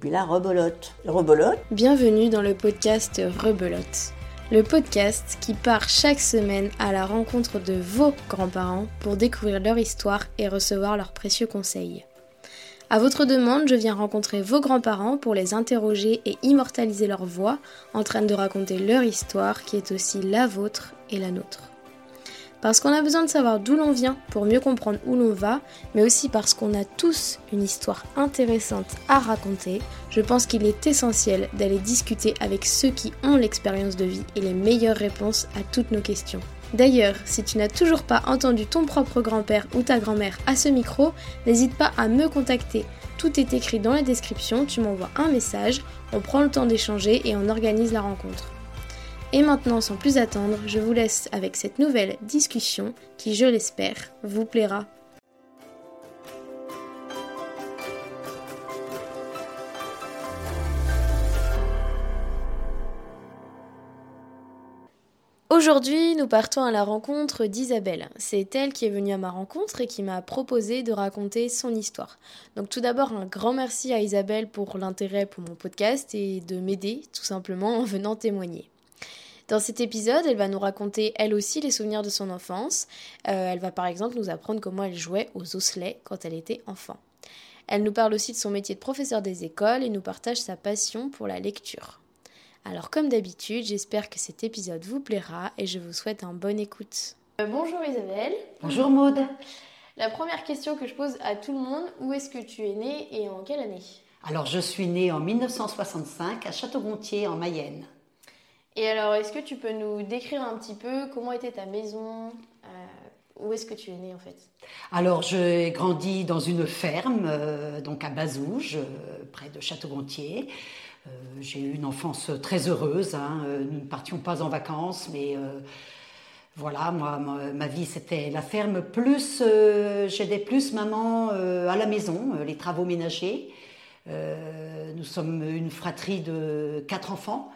puis là, rebolote. Rebolote. Bienvenue dans le podcast Rebelote. Le podcast qui part chaque semaine à la rencontre de vos grands-parents pour découvrir leur histoire et recevoir leurs précieux conseils. À votre demande, je viens rencontrer vos grands-parents pour les interroger et immortaliser leur voix en train de raconter leur histoire qui est aussi la vôtre et la nôtre. Parce qu'on a besoin de savoir d'où l'on vient pour mieux comprendre où l'on va, mais aussi parce qu'on a tous une histoire intéressante à raconter, je pense qu'il est essentiel d'aller discuter avec ceux qui ont l'expérience de vie et les meilleures réponses à toutes nos questions. D'ailleurs, si tu n'as toujours pas entendu ton propre grand-père ou ta grand-mère à ce micro, n'hésite pas à me contacter. Tout est écrit dans la description, tu m'envoies un message, on prend le temps d'échanger et on organise la rencontre. Et maintenant, sans plus attendre, je vous laisse avec cette nouvelle discussion qui, je l'espère, vous plaira. Aujourd'hui, nous partons à la rencontre d'Isabelle. C'est elle qui est venue à ma rencontre et qui m'a proposé de raconter son histoire. Donc tout d'abord, un grand merci à Isabelle pour l'intérêt pour mon podcast et de m'aider tout simplement en venant témoigner. Dans cet épisode, elle va nous raconter elle aussi les souvenirs de son enfance. Euh, elle va par exemple nous apprendre comment elle jouait aux osselets quand elle était enfant. Elle nous parle aussi de son métier de professeur des écoles et nous partage sa passion pour la lecture. Alors comme d'habitude, j'espère que cet épisode vous plaira et je vous souhaite un bon écoute. Euh, bonjour Isabelle. Bonjour Maude. La première question que je pose à tout le monde, où est-ce que tu es née et en quelle année? Alors je suis née en 1965 à Château-Gontier en Mayenne. Et alors, est-ce que tu peux nous décrire un petit peu comment était ta maison euh, Où est-ce que tu es née en fait? Alors, j'ai grandi dans une ferme, euh, donc à Bazouges, euh, près de Château-Gontier. j'ai eu une enfance très heureuse. Hein, nous ne partions pas en vacances, mais voilà, moi, ma, vie c'était la ferme, plus j'aidais plus maman à la maison, les travaux ménagers. nous sommes une fratrie de quatre enfants.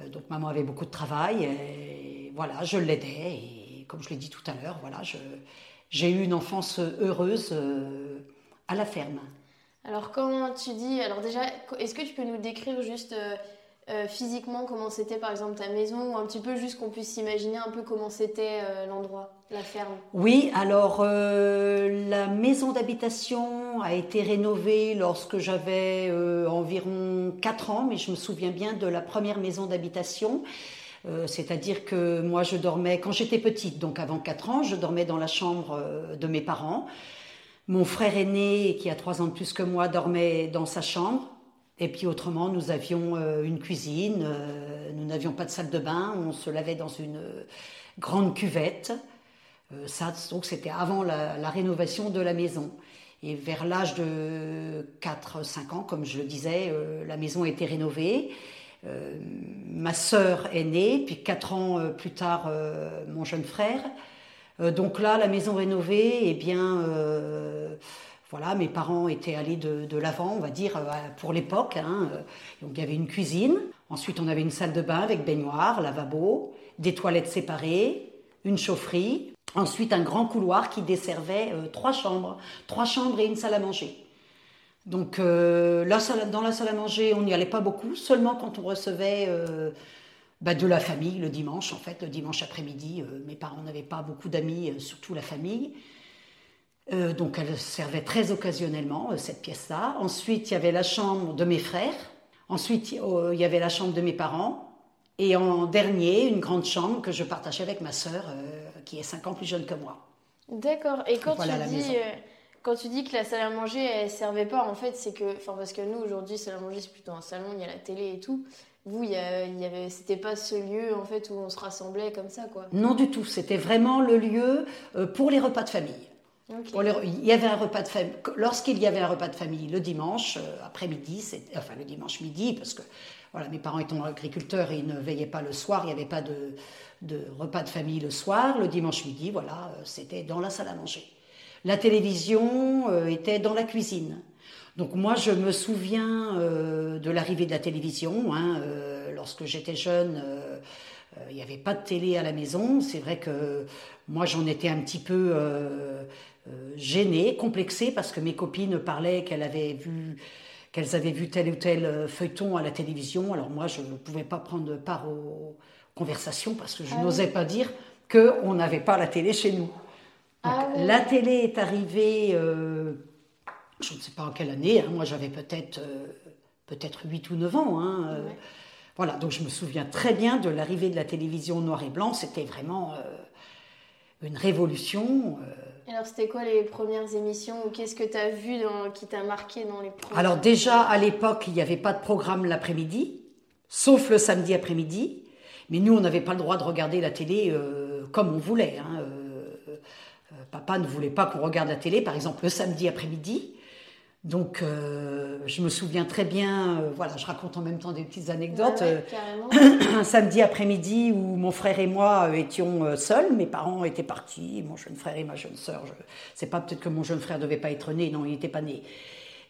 Euh, donc maman avait beaucoup de travail et voilà, je l'aidais et comme je l'ai dit tout à l'heure, voilà, j'ai eu une enfance heureuse euh, à la ferme. Alors comment tu dis, alors déjà, est-ce que tu peux nous décrire juste euh, physiquement comment c'était par exemple ta maison ou un petit peu juste qu'on puisse imaginer un peu comment c'était euh, l'endroit, la ferme Oui, alors euh, la maison d'habitation a été rénovée lorsque j'avais environ 4 ans, mais je me souviens bien de la première maison d'habitation. C'est-à-dire que moi je dormais, quand j'étais petite, donc avant 4 ans, je dormais dans la chambre de mes parents. Mon frère aîné, qui a 3 ans de plus que moi, dormait dans sa chambre. Et puis autrement, nous avions euh, une cuisine, euh, nous n'avions pas de salle de bain, on se lavait dans une euh, grande cuvette. ça, donc c'était avant la, rénovation de la maison. Et vers l'âge de 4-5 ans, comme je le disais, la maison a été rénovée. ma sœur est née, puis 4 ans plus tard, mon jeune frère. donc là, la maison rénovée, eh bien voilà, mes parents étaient allés de, l'avant, on va dire, euh, pour l'époque. Hein, euh, donc il y avait une cuisine. Ensuite, on avait une salle de bain avec baignoire, lavabo, des toilettes séparées, une chaufferie. Ensuite, un grand couloir qui desservait euh, trois chambres, trois chambres et une salle à manger. Donc dans la salle à manger, on n'y allait pas beaucoup, seulement quand on recevait bah, de la famille le dimanche, en fait, le dimanche après-midi. mes parents n'avaient pas beaucoup d'amis, surtout la famille. Euh, donc elle servait très occasionnellement, euh, cette pièce-là. Ensuite, il y avait la chambre de mes frères. Ensuite, il y avait la chambre de mes parents. Et en dernier, une grande chambre que je partageais avec ma sœur, euh, qui est 5 ans plus jeune que moi. D'accord. Et quand, tu dis, quand tu dis que la salle à manger, elle servait pas, en fait, c'est que... Enfin, parce que nous, aujourd'hui, salle à manger, c'est plutôt un salon, il y a la télé et tout. Vous, il y, avait, c'était pas ce lieu en fait où on se rassemblait comme ça, quoi. Non du tout. C'était vraiment le lieu pour les repas de famille il y avait un repas de famille. Lorsqu'il y avait un repas de famille le dimanche euh, après-midi, enfin le dimanche midi, parce que voilà, mes parents étant agriculteurs ils ne veillaient pas le soir, il n'y avait pas de, repas de famille le soir. Le dimanche midi, voilà, euh, c'était dans la salle à manger. La télévision euh, était dans la cuisine. Donc moi, je me souviens de l'arrivée de la télévision. Hein, lorsque j'étais jeune, il n'y avait pas de télé à la maison. C'est vrai que moi, j'en étais un petit peu euh, euh, gênée, complexée, parce que mes copines parlaient qu'elles avaient vu qu'elles avaient vu tel ou tel feuilleton à la télévision. Alors moi, je ne pouvais pas prendre part aux conversations parce que je Ah n'osais pas dire qu'on n'avait pas la télé chez nous. Donc, Ah oui. La télé est arrivée, euh, je ne sais pas en quelle année, hein, moi j'avais peut-être euh, peut-être 8 ou 9 ans. hein, euh. Voilà, donc je me souviens très bien de l'arrivée de la télévision noir et blanc, c'était vraiment euh, une révolution. Alors, c'était quoi les premières émissions ou qu'est-ce que tu as vu dans- qui t'a marqué dans les premières Alors déjà, à l'époque, il n'y avait pas de programme l'après-midi, sauf le samedi après-midi. Mais nous, on n'avait pas le droit de regarder la télé euh, comme on voulait. hein. Euh, euh, papa ne voulait pas qu'on regarde la télé, par exemple, le samedi après-midi. Donc, euh, je me souviens très bien, euh, voilà, je raconte en même temps des petites anecdotes. Ouais, euh, ouais, un samedi après-midi où mon frère et moi étions seuls, mes parents étaient partis, mon jeune frère et ma jeune sœur. Je sais pas peut-être que mon jeune frère devait pas être né, non, il n'était pas né.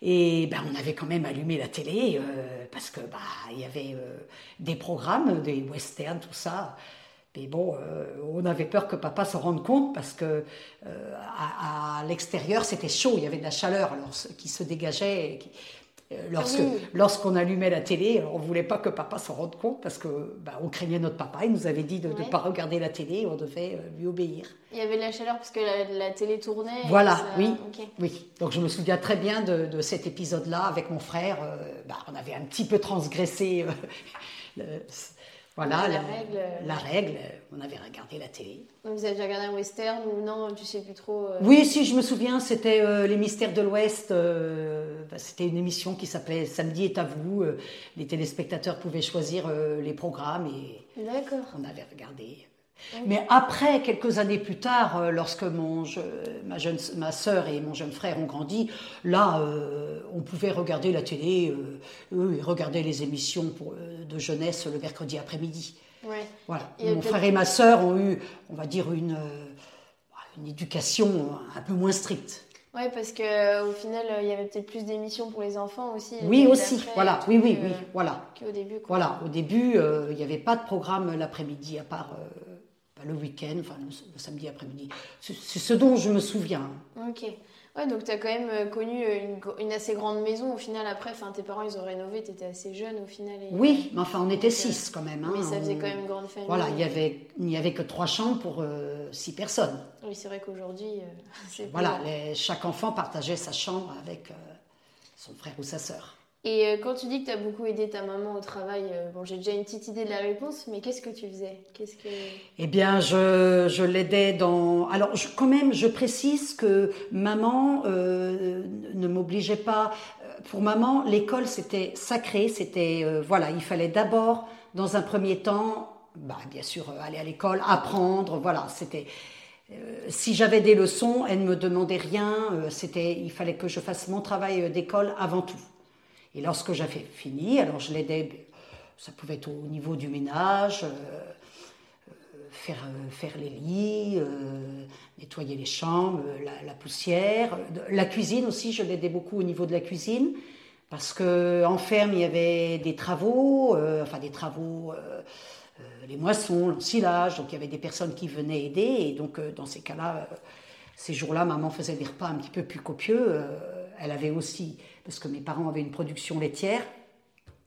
Et ben on avait quand même allumé la télé euh, parce que bah il y avait des programmes, des westerns, tout ça. Mais bon, euh, on avait peur que papa se rende compte parce que euh, à, à l'extérieur c'était chaud, il y avait de la chaleur alors, qui se dégageait. qui- euh, lorsque Oui. lorsqu'on allumait la télé, on voulait pas que papa s'en rende compte parce que bah, on craignait notre papa. Il nous avait dit de ne Ouais. pas regarder la télé, on devait lui obéir. Il y avait de la chaleur parce que la, la télé tournait. Voilà, ça- oui, oui. Donc je me souviens très bien de, de cet épisode-là avec mon frère. bah, on avait un petit peu transgressé, le- voilà, La la, règle. la règle. On avait regardé la télé. Donc, vous avez déjà regardé un western ou non Tu sais plus trop. euh, Oui, si je me souviens, c'était euh, les Mystères de l'Ouest. euh, bah, c'était une émission qui s'appelait Samedi est à vous. euh, les téléspectateurs pouvaient choisir euh, les programmes et on avait regardé. Mais après, quelques années plus tard, euh, lorsque mon, je- ma, jeune, ma sœur et mon jeune frère ont grandi, là, euh, on pouvait regarder la télé. euh, eux, ils regardaient les émissions pour, euh, de jeunesse le mercredi après-midi. Ouais. Voilà. Et Mon frère et ma sœur ont eu, on va dire, une, une éducation un peu moins stricte. Ouais, parce que au final, il y avait peut-être plus d'émissions pour les enfants aussi. Oui, aussi. Voilà. Oui, oui, que- oui. Voilà. Qu'au début, quoi. Voilà. Au début, euh, il n'y avait pas de programme l'après-midi, à part euh, le week-end, enfin le, le samedi après-midi. C'est ce dont je me souviens. Ok. Ouais, donc tu as quand même euh, connu euh, une, assez grande maison au final après. Enfin, tes parents, ils ont rénové, tu étais assez jeune au final. et- Oui, mais enfin, on était Donc, euh, six quand même. hein. Oui, ça faisait On- quand même une grande famille. Voilà, il y avait, n'y avait que trois chambres pour euh, six personnes. Oui, c'est vrai qu'aujourd'hui, euh, c'est Voilà, les- chaque enfant partageait sa chambre avec euh, son frère ou sa sœur. Et euh, quand tu dis que tu as beaucoup aidé ta maman au travail, euh, bon, j'ai déjà une petite idée de la réponse, mais qu'est-ce que tu faisais? Qu'est-ce que... Eh bien, je, je l'aidais dans. Alors, quand même, je précise que maman euh, ne m'obligeait pas. Pour maman, l'école c'était sacré. C'était voilà, il fallait d'abord, dans un premier temps, bah, bien sûr, aller à l'école, apprendre. Voilà, c'était. si j'avais des leçons, elle ne me demandait rien. C'était, il fallait que je fasse mon travail d'école avant tout. Et lorsque j'avais fini, alors je l'aidais. Ça pouvait être au niveau du ménage. euh, faire, euh, faire les lits, euh, nettoyer les chambres, euh, la, poussière. Euh, La cuisine aussi, je l'aidais beaucoup au niveau de la cuisine. Parce qu'en ferme, il y avait des travaux, euh, enfin des travaux, euh, euh, les moissons, l'ensilage. Donc il y avait des personnes qui venaient aider. Et donc euh, dans ces cas-là, euh, ces jours-là, maman faisait des repas un petit peu plus copieux. Euh, elle avait aussi, parce que mes parents avaient une production laitière,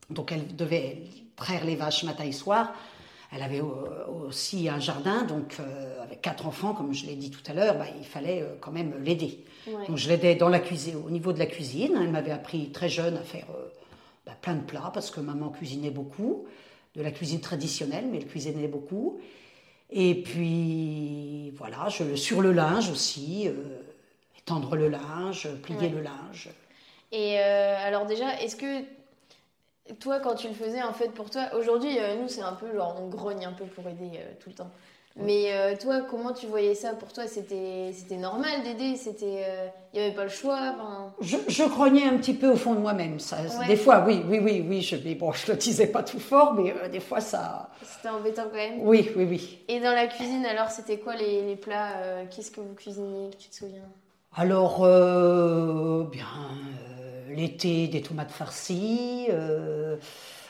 donc elle devait traire les vaches matin et soir. Elle avait euh, aussi un jardin, donc euh, avec quatre enfants, comme je l'ai dit tout à l'heure, bah, il fallait euh, quand même l'aider. Ouais. Donc je l'aidais dans la cuisine, au niveau de la cuisine. Elle m'avait appris très jeune à faire euh, bah, plein de plats parce que maman cuisinait beaucoup, de la cuisine traditionnelle, mais elle cuisinait beaucoup. Et puis voilà, je, sur le linge aussi, étendre le linge, plier Ouais. le linge. Et euh, alors déjà, est-ce que toi, quand tu le faisais, en fait, pour toi, aujourd'hui, euh, nous, c'est un peu genre, on grogne un peu pour aider euh, tout le temps. Mais euh, toi, comment tu voyais ça Pour toi, c'était normal d'aider? C'était, il n'y avait pas le choix? Je, je grognais un petit peu au fond de moi-même. Ça, Ouais. Des fois, oui, oui, oui, oui. Je, mais bon, je le disais pas tout fort, mais des fois, ça. C'était embêtant quand même. Oui, oui, oui. Et dans la cuisine, alors, c'était quoi les, les plats Qu'est-ce que vous cuisiniez que Tu te souviens? Alors, euh, bien, l'été, des tomates farcies, euh,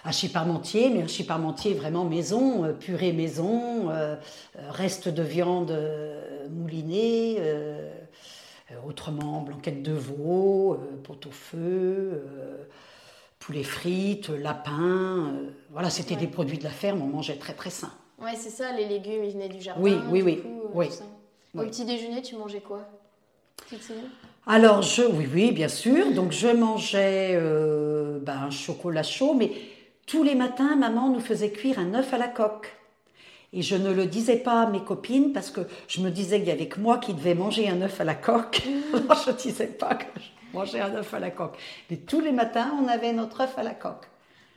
hachis parmentier, mais hachis parmentier vraiment maison, euh, purée maison, euh, reste de viande euh, moulinée, autrement blanquette de veau, pot au feu. poulet frites, lapin. euh, voilà, c'était des produits de la ferme, on mangeait très très sain. Ouais, c'est ça, les légumes, ils venaient du jardin. Oui, oui, du oui, coup, oui. Au oui. petit déjeuner, tu mangeais quoi? Tu te souviens? Alors, je, oui, oui, bien sûr. Donc, je mangeais euh, ben, un chocolat chaud, mais tous les matins, maman nous faisait cuire un œuf à la coque. Et je ne le disais pas à mes copines parce que je me disais qu'il y avait que moi qui devais manger un œuf à la coque. Alors, je ne disais pas que je mangeais un œuf à la coque. Mais tous les matins, on avait notre œuf à la coque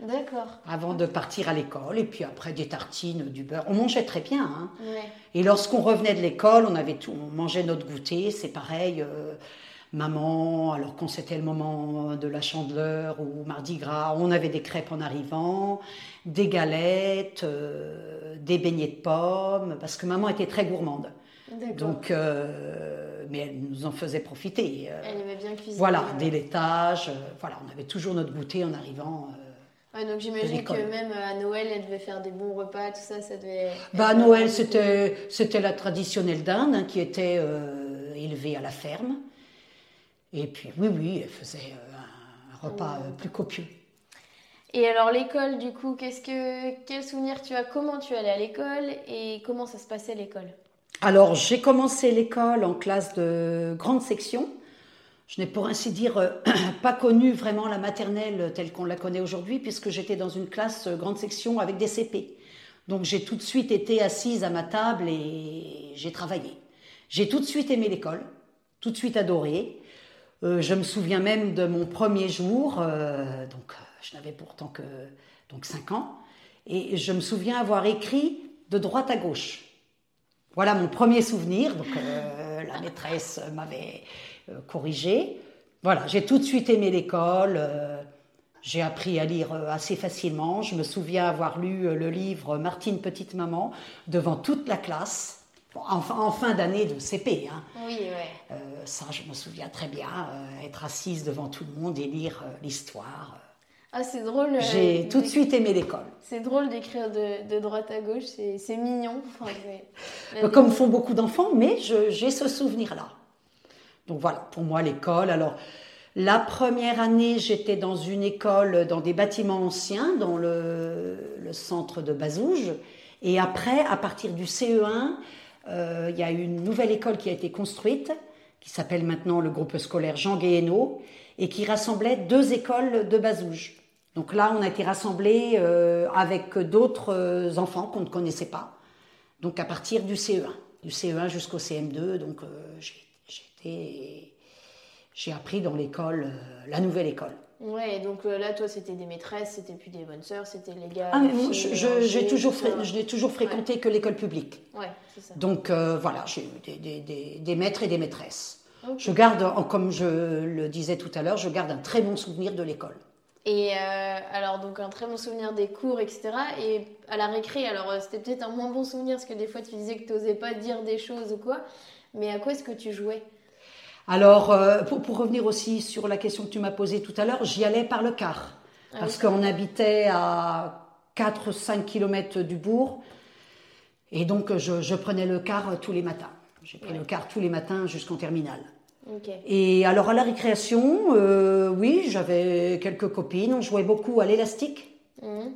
D'accord. avant de partir à l'école. Et puis après, des tartines, du beurre. On mangeait très bien. Hein. Ouais. Et lorsqu'on revenait de l'école, on avait tout, on mangeait notre goûter, c'est pareil. euh, maman, alors quand c'était le moment de la chandeleur ou Mardi Gras, on avait des crêpes en arrivant, des galettes, euh, des beignets de pommes, parce que maman était très gourmande. Donc, euh, mais elle nous en faisait profiter. euh, Elle aimait bien cuisiner. voilà, ouais. des laitages, voilà, on avait toujours notre goûter en arrivant. Ouais, donc j'imagine que même à Noël, elle devait faire des bons repas, tout ça, ça devait. Bah, à Noël, c'était, c'était la traditionnelle dinde hein, qui était euh, élevée à la ferme. Et puis, oui, oui, elle faisait euh, un, repas euh, plus copieux. Et alors l'école, du coup, qu'est-ce que quel souvenir tu as? Comment tu allais à l'école? Et comment ça se passait à l'école? Alors, j'ai commencé l'école en classe de grande section. Je n'ai pour ainsi dire euh, pas connu vraiment la maternelle telle qu'on la connaît aujourd'hui, puisque j'étais dans une classe grande section avec des CP. Donc j'ai tout de suite été assise à ma table et j'ai travaillé. J'ai tout de suite aimé l'école, tout de suite adoré. Euh, je me souviens même de mon premier jour, euh, donc euh, je n'avais pourtant que donc 5 ans, et je me souviens avoir écrit de droite à gauche. Voilà mon premier souvenir. Donc euh, la maîtresse m'avait corrigé. Voilà, j'ai tout de suite aimé l'école. j'ai appris à lire assez facilement. Je me souviens avoir lu le livre Martine Petite Maman devant toute la classe. En, fin- en fin d'année de CP. hein. Oui, ouais. Euh, ça, je me souviens très bien. euh, être assise devant tout le monde et lire euh, l'histoire. Ah, c'est drôle. euh, J'ai tout de suite aimé l'école. C'est drôle d'écrire de, de droite à gauche, c'est mignon. Enfin, la comme font beaucoup d'enfants, mais j'ai ce souvenir-là. Donc voilà, pour moi, l'école. Alors, la première année, j'étais dans une école, dans des bâtiments anciens, dans le, le centre de Bazouges. Et après, à partir du CE1, euh, il y a une nouvelle école qui a été construite, qui s'appelle maintenant le groupe scolaire Jean Guéhenno, et qui rassemblait deux écoles de Bazouges. Donc là, on a été rassemblés euh, avec d'autres euh, enfants qu'on ne connaissait pas. Donc à partir du CE1, du CE1 jusqu'au CM2, donc euh, j'ai appris dans l'école, la nouvelle école. Ouais, et donc euh, là, toi, c'était des maîtresses, c'était plus des bonnes sœurs, c'était les gars. Ah, mais je- je- mélangées, j'ai toujours, fré- je n'ai toujours fréquenté que l'école publique. Ouais, c'est ça. Donc euh, voilà, j'ai eu des, des- des- des maîtres et des maîtresses. Je garde, comme je le disais tout à l'heure, je garde un très bon souvenir de l'école. Et euh, alors, donc, un très bon souvenir des cours, etc. Et à la récré, alors, c'était peut-être un moins bon souvenir, parce que des fois, tu disais que tu n'osais pas dire des choses ou quoi. Mais à quoi est-ce que tu jouais? Alors, euh, pour, pour revenir aussi sur la question que tu m'as posée tout à l'heure, j'y allais par le car. Ah parce oui. qu'on habitait à 4-5 km du bourg. Et donc, je, je prenais le car euh, tous les matins. J'ai pris Ouais. le car tous les matins jusqu'en terminale. Et alors, à la récréation, euh, oui, j'avais quelques copines. On jouait beaucoup à l'élastique. Mhm.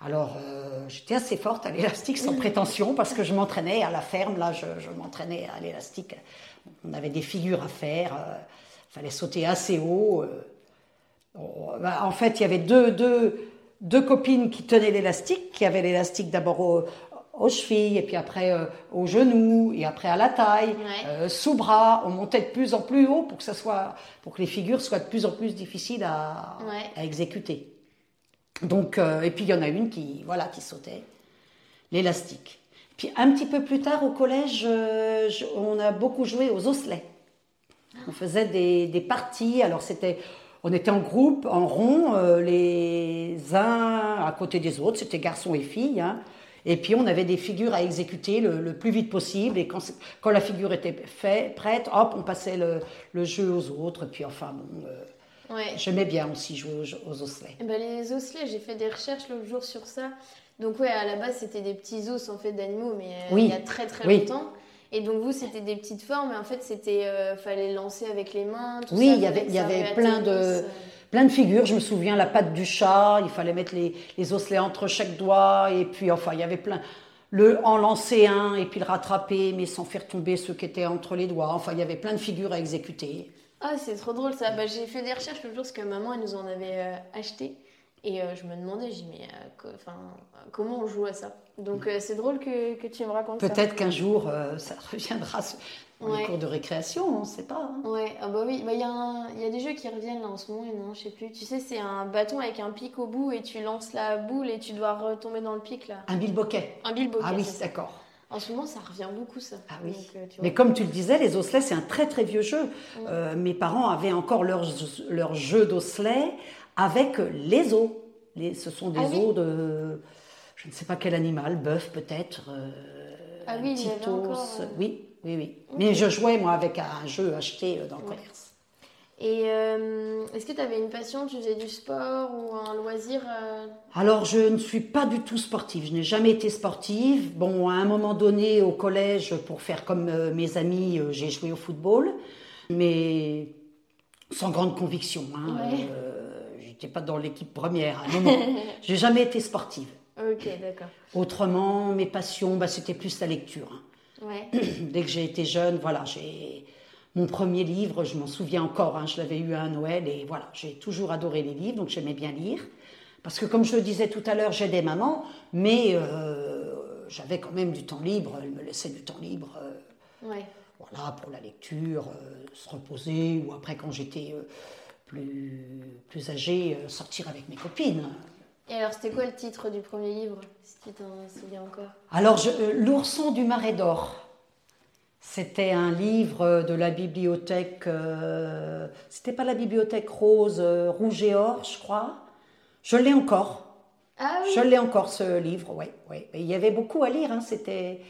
Alors, euh, j'étais assez forte à l'élastique sans prétention parce que je m'entraînais à la ferme. Là, je, je m'entraînais à l'élastique. On avait des figures à faire. Il fallait sauter assez haut. euh. Bah, en fait, il y avait deux, deux, deux copines qui tenaient l'élastique, qui avaient l'élastique d'abord au- aux chevilles, et puis après euh, aux genoux, et après à la taille, Ouais. euh, sous bras. On montait de plus en plus haut pour que ça soit, pour que les figures soient de plus en plus difficiles à, Ouais. à exécuter. Donc, euh, et puis il y en a une qui, voilà, qui sautait, l'élastique. Puis un petit peu plus tard au collège, euh, je- on a beaucoup joué aux osselets. On faisait des, des parties. Alors c'était, on était en groupe, en rond, euh, les uns à côté des autres. C'était garçons et filles. hein. Et puis on avait des figures à exécuter le, le plus vite possible. Et quand, la figure était fait, prête, hop, on passait le, le jeu aux autres. Puis enfin, bon, euh, Ouais. j'aimais bien aussi jouer aux, aux osselets. Eh ben, les osselets, j'ai fait des recherches l'autre jour sur ça. Donc ouais, à la base, c'était des petits os en fait d'animaux, mais euh, Oui. il y a très très Oui. longtemps. Et donc vous, c'était des petites formes, et en fait, c'était euh, fallait lancer avec les mains. Tout Oui, il y avait- y avait plein de- plein de figures. Je me souviens la patte du chat, il fallait mettre les, les osselets entre chaque doigt, et puis enfin, il y avait plein. Le, en lancer un et puis le rattraper, mais sans faire tomber ceux qui étaient entre les doigts. Enfin, il y avait plein de figures à exécuter. Ah, c'est trop drôle ça. Bah, j'ai fait des recherches le jour parce que maman, elle nous en avait euh, acheté. Et euh, je me demandais, j'ai mais euh, comment on joue à ça? Donc c'est drôle que, que, tu me racontes ça. Peut-être qu'un jour, ça reviendra dans les cours de récréation, on ne sait pas. Hein. Ouais, ah bah oui, bah, il bah, y, y, a des jeux qui reviennent là en ce moment, et non, je sais plus. Tu sais, c'est un bâton avec un pic au bout et tu lances la boule et tu dois retomber dans le pic là. Un bilboquet. Un bilboquet. Ah oui, d'accord. En ce moment, ça revient beaucoup, ça. Ah oui. Euh, Mais comme tu le disais, les osselets, c'est un très très vieux jeu. Mm. Euh, mes parents avaient encore leur, leur jeu d'osselets avec les os. Les, ce sont des ah os de, je ne sais pas quel animal, bœuf peut-être. Euh, ah oui, il Encore, Oui, oui, oui. Mais je jouais, moi, avec un jeu acheté dans le commerce. Et euh, est-ce que tu avais une passion Tu faisais du sport ou un loisir euh? Alors, je ne suis pas du tout sportive. Je n'ai jamais été sportive. Bon, à un moment donné, au collège, pour faire comme euh, mes amis, j'ai joué au football, mais sans grande conviction. Hein. N'étais pas dans l'équipe première. Non, non. j'ai jamais été sportive. Ok, d'accord. Autrement, mes passions, bah, c'était plus la lecture. Ouais. Dès que j'ai été jeune, voilà, j'ai mon premier livre, je m'en souviens encore, hein, je l'avais eu à Noël et voilà, j'ai toujours adoré les livres, donc j'aimais bien lire. Parce que comme je le disais tout à l'heure, j'aidais maman, mais euh, j'avais quand même du temps libre, elle me laissait du temps libre. Euh, voilà, pour la lecture, euh, se reposer, ou après quand j'étais plus, plus âgée, sortir avec mes copines. Et alors, c'était quoi le titre du premier livre, si tu t'en souviens encore? Alors, L'ourson du marais d'or. C'était un livre de la bibliothèque, euh, c'était pas la bibliothèque rose, euh, rouge et or, je crois. Je l'ai encore. Ah oui. Je l'ai encore ce livre, oui. Ouais. Il y avait beaucoup à lire, hein, c'était.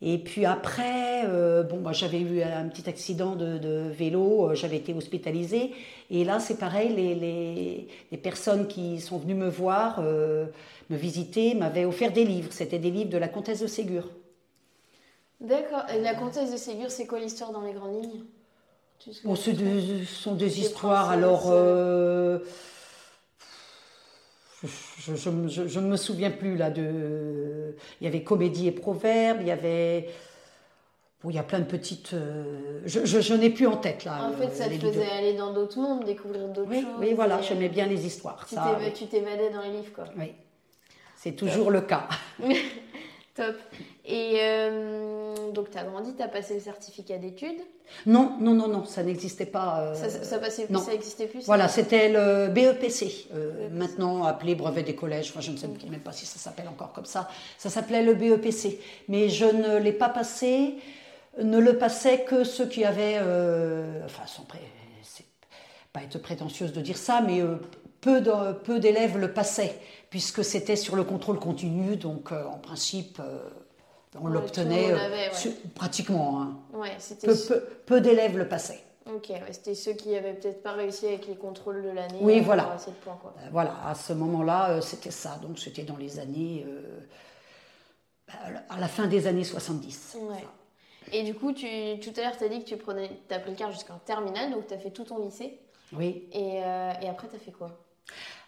Et puis après, euh, bon, j'avais eu un petit accident de, vélo, j'avais été hospitalisée. Et là, c'est pareil, les, les, les, personnes qui sont venues me voir, me visiter, m'avaient offert des livres. C'était des livres de la comtesse de Ségur. D'accord. Et la comtesse de Ségur, c'est quoi l'histoire dans les grandes lignes? Bon, Ce sont des histoires. Alors, euh, je, ne me souviens plus là de. Il y avait comédie et proverbe. Il y avait. Bon, il y a plein de petites. Euh, je, n'ai plus en tête là. En fait, ça te faisait aller dans d'autres mondes, découvrir d'autres choses. Oui, voilà, j'aimais bien les histoires. Tu t'évadais dans les livres, quoi. Oui. C'est toujours le cas. Top. Et euh, donc, tu as grandi, tu as passé le certificat d'études? Non, non, non, non, ça n'existait pas. Euh, ça, ça, passait, ça existait plus Voilà, c'était le BEPC, euh, maintenant appelé brevet des collèges. Enfin, je ne sais même pas si ça s'appelle encore comme ça. Ça s'appelait le BEPC. Mais je ne l'ai pas passé, ne le passaient que ceux qui avaient. enfin, sans pré... pas être prétentieuse de dire ça, mais peu d'élèves le passaient puisque c'était sur le contrôle continu, donc euh, en principe, euh, on l'obtenait euh, pratiquement. Hein. peu, d'élèves le passaient. Ok, c'était ceux qui n'avaient peut-être pas réussi avec les contrôles de l'année. Oui, voilà. voilà, à ce moment-là, c'était ça. Donc c'était dans les années. à la fin des années 70. Et du coup, tu, tout à l'heure, tu as dit que tu prenais, as pris le quart jusqu'en terminale, donc tu as fait tout ton lycée. Oui. Et, et après, tu as fait quoi?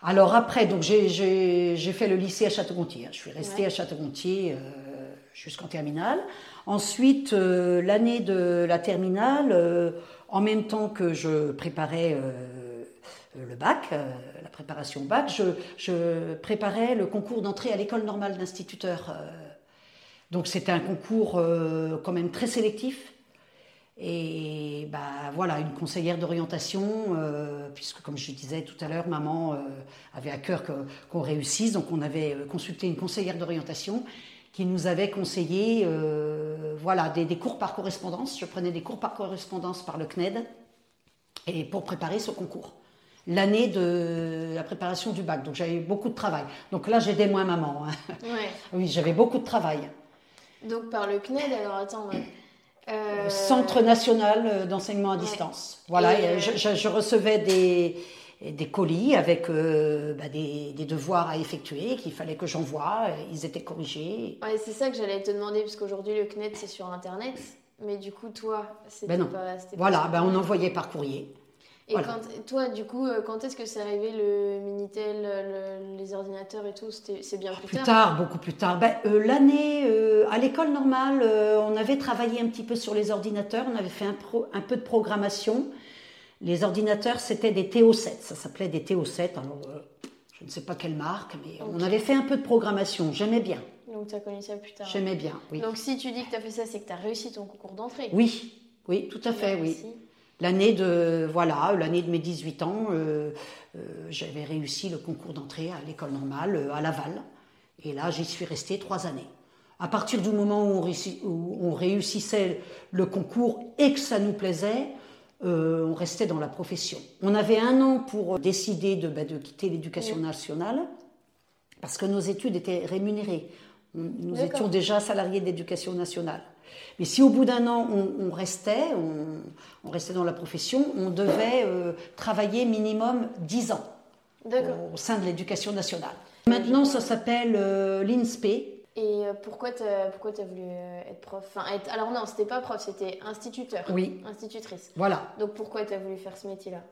Alors après, donc j'ai fait le lycée à Château-Gontier. Je suis restée à Château-Gontier euh, jusqu'en terminale. Ensuite, euh, l'année de la terminale, euh, en même temps que je préparais le bac, la préparation au bac, je, je préparais le concours d'entrée à l'école normale d'instituteur. donc c'était un concours quand même très sélectif. Et bah, voilà, une conseillère d'orientation, euh, puisque comme je disais tout à l'heure, maman euh, avait à cœur qu'on réussisse, donc on avait euh, consulté une conseillère d'orientation qui nous avait conseillé voilà, des, cours par correspondance. Je prenais des cours par correspondance par le CNED et pour préparer ce concours. L'année de la préparation du bac, donc j'avais beaucoup de travail. Donc là, j'aidais moins maman. Hein. Oui, j'avais beaucoup de travail. Donc par le CNED, alors attends, euh, Centre national d'enseignement à distance. Voilà, euh, je, recevais des, des colis avec euh, bah, des, devoirs à effectuer qu'il fallait que j'envoie. Ils étaient corrigés. Ouais, c'est ça que j'allais te demander, parce qu'aujourd'hui le CNED c'est sur Internet. Mais du coup, toi, c'était ben pas. Voilà, ben on envoyait par courrier. Et quand, toi, du coup, euh, quand est-ce que c'est arrivé le Minitel, les ordinateurs et tout C'est bien plus, plus tard. beaucoup plus tard. Ben, euh, L'année, euh, à l'école normale, on avait travaillé un petit peu sur les ordinateurs, on avait fait un, un peu de programmation. Les ordinateurs, c'était des TO7, ça s'appelait des TO7. Alors, je ne sais pas quelle marque, mais on avait fait un peu de programmation, j'aimais bien. Donc tu as connu ça plus tard. J'aimais bien, oui. Donc si tu dis que tu as fait ça, c'est que tu as réussi ton concours d'entrée. Oui, oui, tout à fait, oui. L'année de voilà, l'année de mes 18 ans, euh, euh, j'avais réussi le concours d'entrée à l'école normale euh, à Laval. Et là, j'y suis restée trois années. À partir du moment où on, réussissait le concours et que ça nous plaisait, on restait dans la profession. On avait un an pour décider de, bah, quitter l'éducation nationale parce que nos études étaient rémunérées. Nous étions déjà salariés d'éducation nationale. Mais si au bout d'un an on, restait, on, restait dans la profession, on devait euh, travailler minimum 10 ans au sein de l'éducation nationale. Maintenant, ça s'appelle euh, l'INSPE. Et euh, pourquoi tu as, pourquoi as voulu être prof? Enfin, Alors non, c'était pas prof, c'était instituteur. Oui. Institutrice. Voilà. Donc pourquoi tu as voulu faire ce métier-là?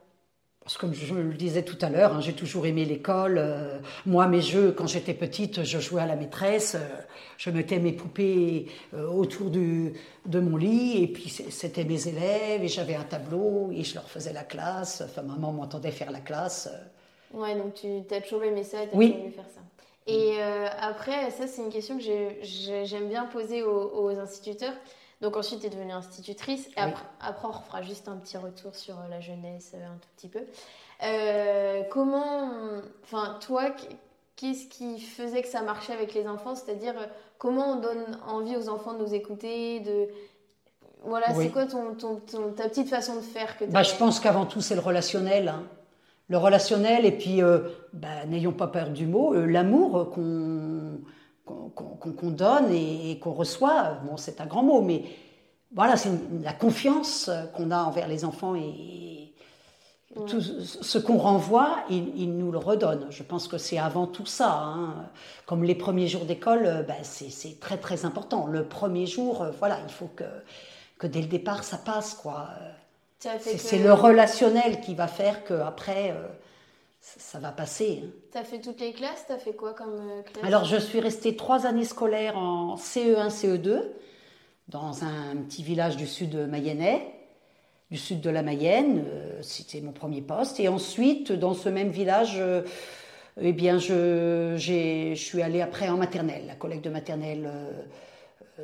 Parce que comme je le disais tout à l'heure, hein, j'ai toujours aimé l'école. Euh, moi, mes jeux, quand j'étais petite, je jouais à la maîtresse. Euh, je mettais mes poupées euh, autour du, de mon lit. Et puis, c'était mes élèves. Et j'avais un tableau. Et je leur faisais la classe. Enfin, maman m'entendait faire la classe. Ouais, donc tu as toujours aimé ça. Tu as oui. faire ça. Et après, ça, c'est une question que j'aime bien poser aux, aux instituteurs. Donc ensuite, tu es devenue institutrice. Et après, après, on fera juste un petit retour sur euh, la jeunesse, euh, un tout petit peu. Euh, comment, enfin, toi, qu'est-ce qui faisait que ça marchait avec les enfants? C'est-à-dire, comment on donne envie aux enfants de nous écouter de... Voilà, c'est quoi ton, ta petite façon de faire que bah, Je pense qu'avant tout, c'est le relationnel. Hein. Le relationnel, et puis, bah, n'ayons pas peur du mot, l'amour qu'on qu'on donne et, qu'on reçoit. Bon, c'est un grand mot, mais voilà, c'est la confiance qu'on a envers les enfants et tout ce qu'on renvoie, ils, nous le redonnent. Je pense que c'est avant tout ça. Hein. Comme les premiers jours d'école, ben, c'est très très important. Le premier jour, voilà, il faut que, que dès le départ, ça passe. quoi. C'est le relationnel qui va faire qu'après, euh, ça va passer. Hein. Tu as fait toutes les classes Tu as fait quoi comme euh, classe? Alors, je suis restée trois années scolaires en CE1, CE2, dans un petit village du sud de Mayennais, du sud de la Mayenne. Euh, c'était mon premier poste. Et ensuite, dans ce même village, euh, eh bien, je, je suis allée après en maternelle. La collègue de maternelle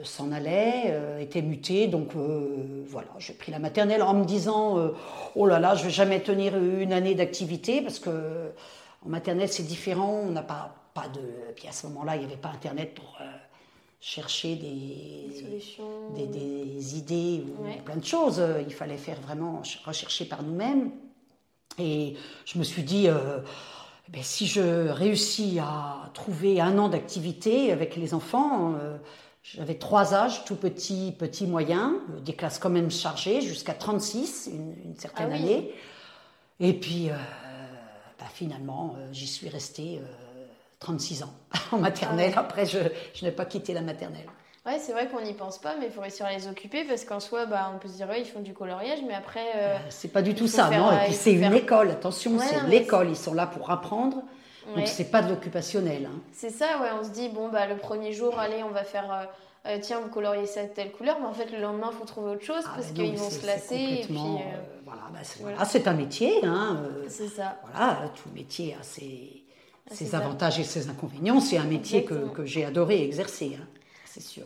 s'en allait, euh, était muté. Donc euh, voilà, j'ai pris la maternelle en me disant oh là là, je vais jamais tenir une année d'activité parce que en maternelle c'est différent. On n'a pas pas de. Puis à ce moment-là, il n'y avait pas Internet pour chercher des, solutions, des, idées ou plein de choses. Il fallait faire vraiment rechercher par nous-mêmes. Et je me suis dit. Ben, si je réussis à trouver un an d'activité avec les enfants, j'avais trois âges, tout petit, petit, moyen, euh, des classes quand même chargées, jusqu'à 36, une, certaine ah année. Et puis, euh, bah, finalement, euh, j'y suis restée 36 ans en maternelle. Ah Après, je, je n'ai pas quitté la maternelle. Ouais, c'est vrai qu'on n'y pense pas, mais il faut réussir à les occuper parce qu'en soi, bah, on peut se dire, ouais, ils font du coloriage, mais après. c'est pas du tout ça, non. Et puis c'est une école, attention, c'est l'école, ils sont là pour apprendre. Donc c'est pas de l'occupationnel. Hein. C'est ça, ouais. On se dit bon bah le premier jour, allez, on va faire. Euh, euh, tiens, vous coloriez ça de telle couleur, mais en fait le lendemain, il faut trouver autre chose ah, parce qu'ils vont se lasser. Et puis, euh, voilà, bah, c'est un métier. Hein, c'est ça. Voilà, tout métier a ses, ah, ses avantages et ses inconvénients. C'est un métier que, que j'ai adoré exercer, hein, c'est sûr.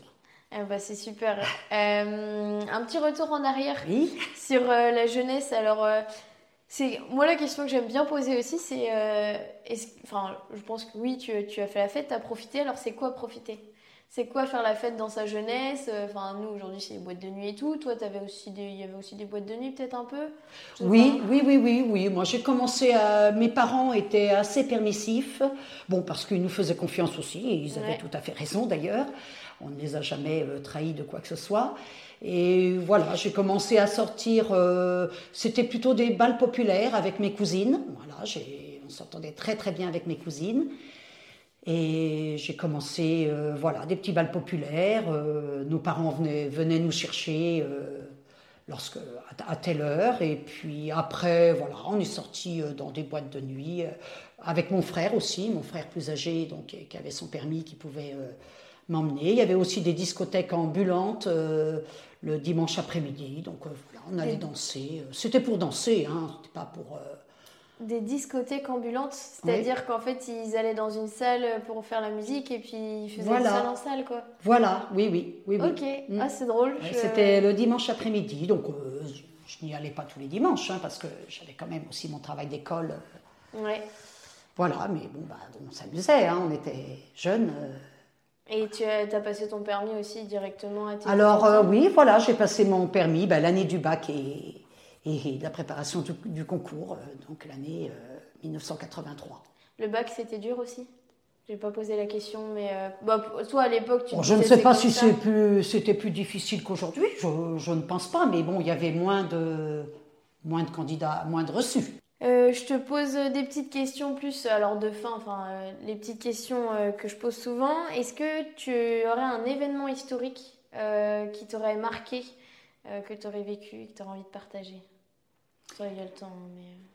Ah, bah, c'est super. un petit retour en arrière sur la jeunesse. Alors, c'est moi la question que j'aime bien poser aussi, c'est, euh, enfin, je pense que oui, tu, tu as fait la fête, tu as profité. Alors c'est quoi profiter? C'est quoi faire la fête dans sa jeunesse? Enfin, nous aujourd'hui c'est les boîtes de nuit et tout. Toi, avais aussi des, il y avait aussi des boîtes de nuit peut-être un peu? Oui, oui, oui, oui, oui. Moi j'ai commencé à, mes parents étaient assez permissifs. Bon, parce qu'ils nous faisaient confiance aussi, et ils avaient tout à fait raison d'ailleurs. On ne les a jamais euh, trahis de quoi que ce soit. Et voilà, j'ai commencé à sortir, euh, c'était plutôt des balles populaires avec mes cousines. Voilà, on s'entendait très très bien avec mes cousines. Et j'ai commencé, euh, voilà, des petits balles populaires. Euh, nos parents venaient, venaient nous chercher lorsque, à, telle heure. Et puis après, voilà, on est sorti dans des boîtes de nuit avec mon frère aussi, mon frère plus âgé, donc qui avait son permis, qui pouvait m'emmener. Il y avait aussi des discothèques ambulantes le dimanche après-midi. Donc voilà, on allait danser. C'était pour danser, hein, c'était pas pour des discothèques ambulantes, c'est-à-dire qu'en fait ils allaient dans une salle pour faire la musique et puis ils faisaient voilà. salle en salle quoi. Voilà, oui, oui, oui. Ok, mm. ah c'est drôle. C'était le dimanche après-midi, donc euh, je n'y allais pas tous les dimanches hein, parce que j'avais quand même aussi mon travail d'école. Ouais. Voilà, mais bon, bah, on s'amusait, hein, on était jeunes. Et tu as, as, passé ton permis aussi directement à tes Alors euh, oui, voilà, j'ai passé mon permis bah, l'année du bac et et la préparation du, concours, euh, donc l'année 1983. Euh, le bac, c'était dur aussi? Je n'ai pas posé la question, mais euh, bah, toi à l'époque, tu. je ne sais pas si c'était plus, plus difficile qu'aujourd'hui, je, je, ne pense pas, mais bon, il y avait moins de, moins de candidats, moins de reçus. Je te pose des petites questions plus, alors de fin, enfin, les petites questions que je pose souvent. Est-ce que tu aurais un événement historique qui t'aurait marqué, que tu aurais vécu que tu aurais envie de partager? Il y a le temps, mais... Euh.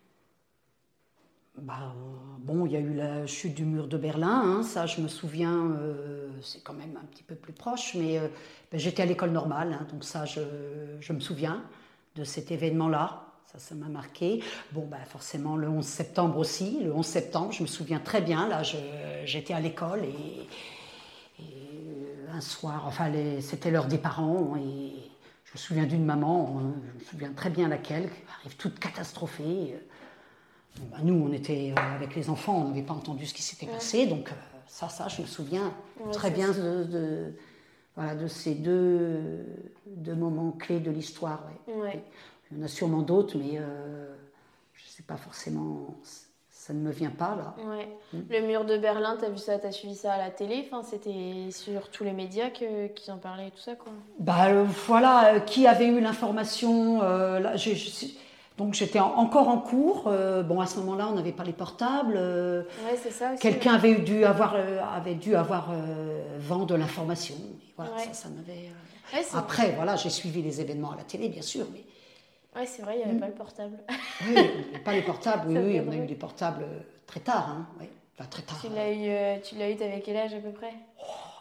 Bah, bon, il y a eu la chute du mur de Berlin, hein, ça je me souviens, euh, c'est quand même un petit peu plus proche, mais euh, ben, j'étais à l'école normale, hein, donc ça je, me souviens de cet événement-là, ça ça m'a marqué. Bon, bah, forcément le 11 septembre aussi, le 11 septembre, je me souviens très bien, là j'étais à l'école et, un soir, enfin c'était l'heure des parents et je me souviens d'une maman, hein, je me souviens très bien laquelle, qui arrive toute catastrophée. Bah, nous, on était euh, avec les enfants, on n'avait pas entendu ce qui s'était passé, donc euh, ça, ça, je me souviens très bien de, voilà, de ces deux, deux, moments clés de l'histoire. Il y en a sûrement d'autres, mais euh, je ne sais pas forcément ça ne me vient pas là. Mm. Le mur de Berlin, tu as vu ça, tu as suivi ça à la télé, enfin, c'était sur tous les médias que, qui en parlaient et tout ça quoi. Bah euh, voilà, euh, qui avait eu l'information donc j'étais encore en cours. bon à ce moment-là, on n'avait pas les portables. ouais, c'est ça. Quelqu'un avait dû avoir avait dû avoir vent de l'information. Voilà, ça, ça m'avait. Après, voilà, j'ai suivi les événements à la télé, bien sûr, mais oui, c'est vrai, il n'y avait mm. pas le portable. oui, pas les portables, oui, oui, on a eu des portables euh, très tard. Hein, Enfin, très tard. Tu l'as eu, euh, tu l'as eu, t'avais quel âge à peu près?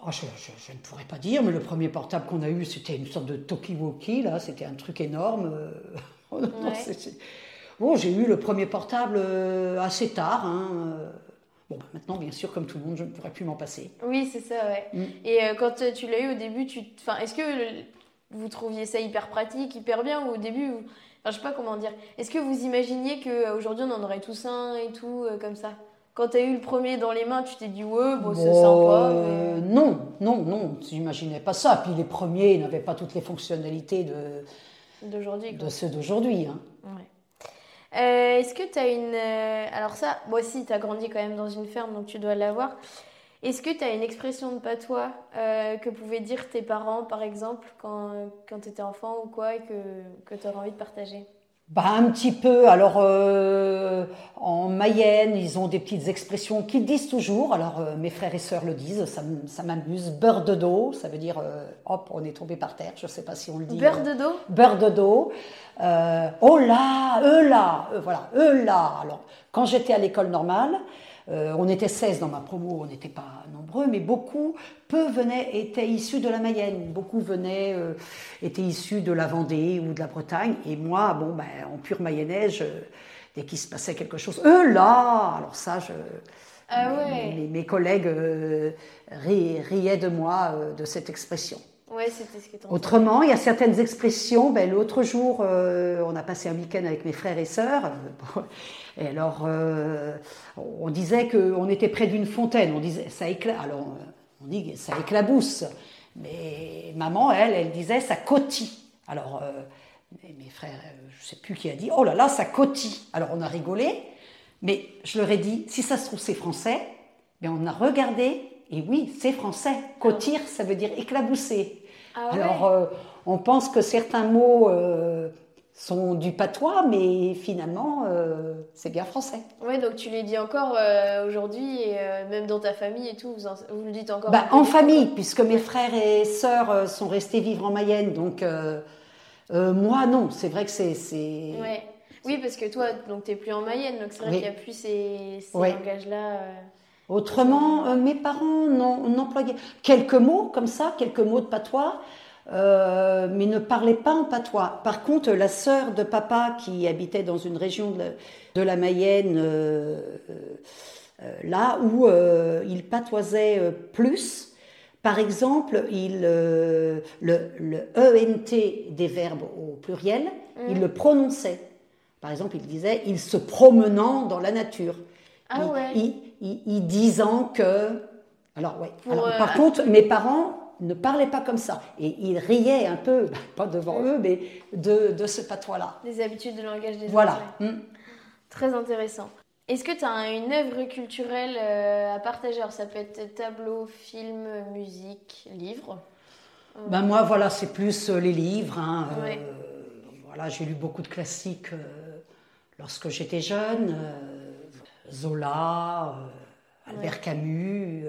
Oh, je, ne pourrais pas dire, mais le premier portable qu'on a eu, c'était une sorte de Tokiwoki, là, c'était un truc énorme. Euh. Bon, j'ai eu le premier portable assez tard. Hein, bon, bah, maintenant, bien sûr, comme tout le monde, je ne pourrais plus m'en passer. Oui, c'est ça, ouais. Mm. Et quand tu l'as eu au début, tu, enfin, est-ce que vous trouviez ça hyper pratique, hyper bien, ou au début, vous... enfin, je sais pas comment dire. Est-ce que vous imaginiez qu'aujourd'hui on en aurait tous un et tout, euh, comme ça? Quand tu as eu le premier dans les mains, tu t'es dit, ouais, bon, c'est sympa. Euh, non, non, non, j'imaginais pas ça. Puis les premiers n'avaient pas toutes les fonctionnalités de, d'aujourd'hui, de ceux d'aujourd'hui. Hein. Ouais. Euh, est-ce que tu as une. Alors, ça, moi aussi, tu as grandi quand même dans une ferme, donc tu dois l'avoir. Est-ce que tu as une expression de patois euh, que pouvaient dire tes parents, par exemple, quand, quand tu étais enfant ou quoi, et que, que tu aurais envie de partager? Bah, un petit peu. Alors, euh, en Mayenne, ils ont des petites expressions qu'ils disent toujours. Alors, euh, mes frères et sœurs le disent, ça, m'amuse. Beurre de dos, ça veut dire, hop, on est tombé par terre. Je ne sais pas si on le dit. Beurre de dos? Beurre de dos. oh là, eux là, voilà, eux là. Alors, quand j'étais à l'école normale, euh, on était 16 dans ma promo, on n'était pas nombreux, mais beaucoup, peu venaient, étaient issus de la Mayenne. Beaucoup venaient, euh, étaient issus de la Vendée ou de la Bretagne. Et moi, bon, ben, en pure mayonnaise, dès qu'il se passait quelque chose, eux là Alors ça, je, ah mes, collègues euh, riaient de moi de cette expression. Ouais, c'était ce qui Autrement, il y a certaines expressions. Ben, L'autre jour, on a passé un week-end avec mes frères et sœurs. Et alors, euh, on disait qu'on était près d'une fontaine. On disait, ça éclate. Alors, on dit, ça éclabousse. Mais maman, elle, elle disait, ça cotille. Alors, euh, mes frères, je ne sais plus qui a dit, oh là là, ça cotille. Alors, on a rigolé. Mais je leur ai dit, si ça se trouve, c'est français. Mais on a regardé, et oui, c'est français. Cotir, ça veut dire éclabousser. Ah Alors, euh, on pense que certains mots sont du patois, mais finalement, euh, c'est bien français. Oui, donc tu les dis encore euh, aujourd'hui, et euh, même dans ta famille et tout, vous, le dites encore bah, En famille, puisque mes frères et sœurs sont restés vivre en Mayenne, donc moi, non. C'est vrai que c'est. Ouais. Oui, parce que toi, donc t'es plus en Mayenne, donc c'est vrai qu'il n'y a plus ces, ces langages-là. Autrement, mes parents n'employaient quelques mots comme ça, quelques mots de patois. Euh, mais ne parlait pas en patois. Par contre, la sœur de papa, qui habitait dans une région de la, Mayenne, euh, euh, là où il patoisait plus, par exemple, il, le, le, ENT des verbes au pluriel, il le prononçait. Par exemple, il disait il se promenant dans la nature. Ah il, il, disant que. Alors, ouais. par contre, mes parents ne parlait pas comme ça. Et il riait un peu, pas devant eux, mais de, de ce patois-là. Des habitudes de langage des Voilà. Mm. Très intéressant. Est-ce que tu as une œuvre culturelle euh, à partager? Alors, ça peut être tableau, film, musique, livre ben Moi, voilà, c'est plus euh, les livres. Hein, voilà, j'ai lu beaucoup de classiques lorsque j'étais jeune. Zola, Albert Camus.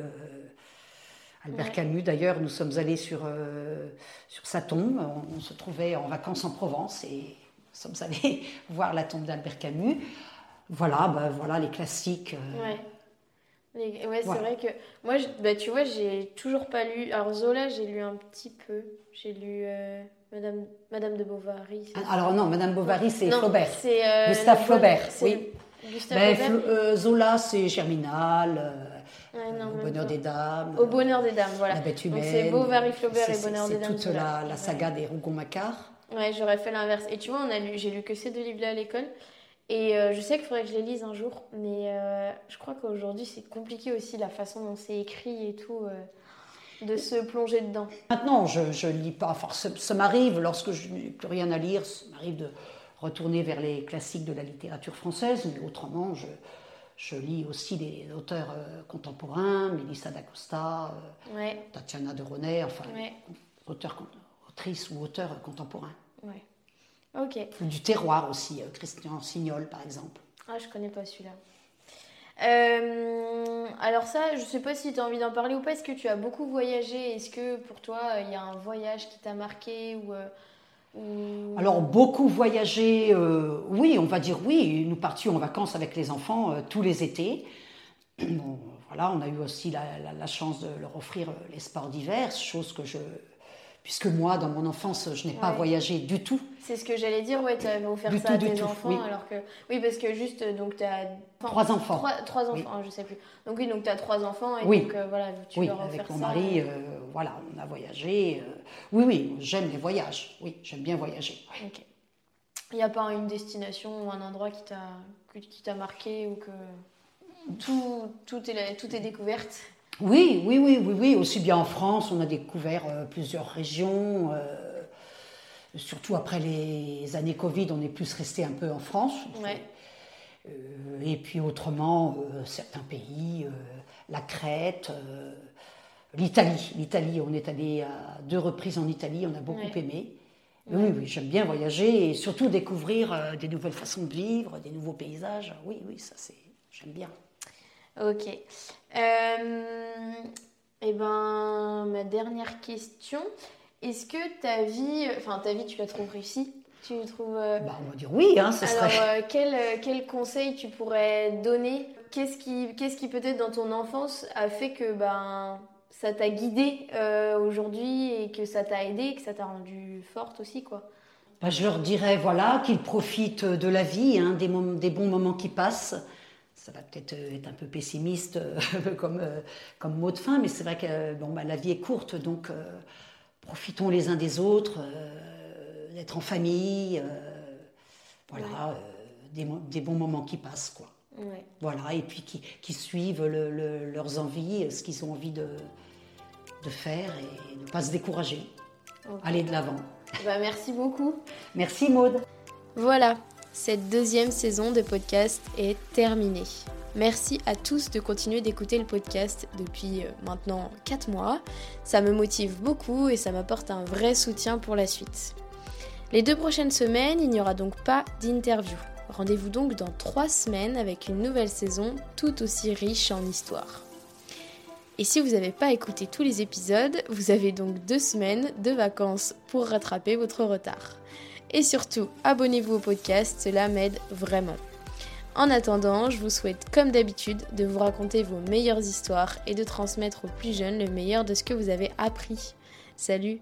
Albert Camus, d'ailleurs, nous sommes allés sur, euh, sur sa tombe. On, se trouvait en vacances en Provence et nous sommes allés voir la tombe d'Albert Camus. Voilà, bah, voilà les classiques. Euh. Ouais. ouais, c'est vrai que moi, bah, tu vois, j'ai toujours pas lu. Alors Zola, j'ai lu un petit peu. J'ai lu euh, Madame, Madame de Bovary. Ah, alors non, Madame Bovary, c'est Flaubert. C'est Gustave Flaubert. Oui. Ben, Zola, c'est Germinal au bonheur des dames. Au bonheur des dames, voilà. La bête humaine. c'est Bovary Flaubert et Bonheur des dames. C'est toute la, la, saga des Rougon-Macquart. Ouais, j'aurais fait l'inverse. Et tu vois, on a lu, j'ai lu que ces deux livres-là à l'école. Et euh, je sais qu'il faudrait que je les lise un jour, mais euh, je crois qu'aujourd'hui c'est compliqué aussi la façon dont c'est écrit et tout, euh, de se plonger dedans. Maintenant, je ne lis pas. Enfin, ça, m'arrive lorsque je n'ai plus rien à lire, ça m'arrive de retourner vers les classiques de la littérature française, mais autrement, je, je lis aussi des auteurs euh, contemporains, Mélissa d'Acosta, euh, Tatiana de Ronet, enfin, auteurs, autrices ou auteurs contemporains. Ouais. Ok. Du terroir aussi, euh, Christian Signol par exemple. Ah, je connais pas celui-là. alors ça, je sais pas si tu as envie d'en parler ou pas. Est-ce que tu as beaucoup voyagé? Est-ce que pour toi, il y a un voyage qui t'a marqué ou alors beaucoup voyager, euh, oui, on va dire oui. Nous partions en vacances avec les enfants euh, tous les étés. voilà, on a eu aussi la, chance de leur offrir euh, les sports d'hiver, chose que je puisque moi, dans mon enfance, je n'ai pas voyagé du tout. C'est ce que j'allais dire, ouais, tu avais offert ça à tes enfants, oui. alors que... Oui, parce que juste, donc tu as... trois enfants. Trois, enfants, je ne sais plus. Donc oui, donc tu as trois enfants, et donc euh, voilà, tu oui, leur as avec mon mari, euh, voilà, on a voyagé. Euh, oui, oui, j'aime les voyages, oui, j'aime bien voyager. Ok. Il n'y a pas une destination ou un endroit qui t'a marqué ou que tout, tout, est, tout est découverte? Oui, oui, oui, oui, oui. Aussi bien en France, on a découvert euh, plusieurs régions. Euh, surtout après les années Covid, on est plus resté un peu en France. Euh, et puis autrement, certains pays, la Crète, l'Italie. L'Italie, on est allé à deux reprises en Italie, on a beaucoup aimé. Oui, oui, j'aime bien voyager et surtout découvrir des nouvelles façons de vivre, des nouveaux paysages. Oui, oui, ça c'est, j'aime bien. Ok. Euh, et eh ben, ma dernière question. Est-ce que ta vie, enfin ta vie, tu la trouves réussie Tu trouves euh, bah, On va dire oui, hein, ça Alors, serait... Euh, quel, quel, conseil tu pourrais donner? Qu'est-ce qui, qu'est-ce qui peut-être dans ton enfance a fait que ben, ça t'a guidée aujourd'hui et que ça t'a aidé, que ça t'a rendue forte aussi quoi? Bah, Je leur dirais voilà, qu'ils profitent de la vie, hein, des, des bons moments qui passent ça va peut-être euh, être un peu pessimiste euh, comme, euh, comme mot de fin, mais c'est vrai que bon, bah, la vie est courte, donc profitons les uns des autres, d'être en famille, voilà, des, bons moments qui passent, quoi. Voilà, et puis qui, qui suivent leurs envies, ce qu'ils ont envie de, de faire et ne pas se décourager. Aller de l'avant. Bah, merci beaucoup. Merci Maude. Voilà, cette deuxième saison de podcast est terminée. Merci à tous de continuer d'écouter le podcast depuis euh, maintenant 4 mois. Ça me motive beaucoup et ça m'apporte un vrai soutien pour la suite. Les deux prochaines semaines, il n'y aura donc pas d'interview. Rendez-vous donc dans 3 semaines avec une nouvelle saison tout aussi riche en histoire. Et si vous n'avez pas écouté tous les épisodes, vous avez donc deux semaines de vacances pour rattraper votre retard. Et surtout, abonnez-vous au podcast, cela m'aide vraiment. En attendant, je vous souhaite comme d'habitude de vous raconter vos meilleures histoires et de transmettre aux plus jeunes le meilleur de ce que vous avez appris. Salut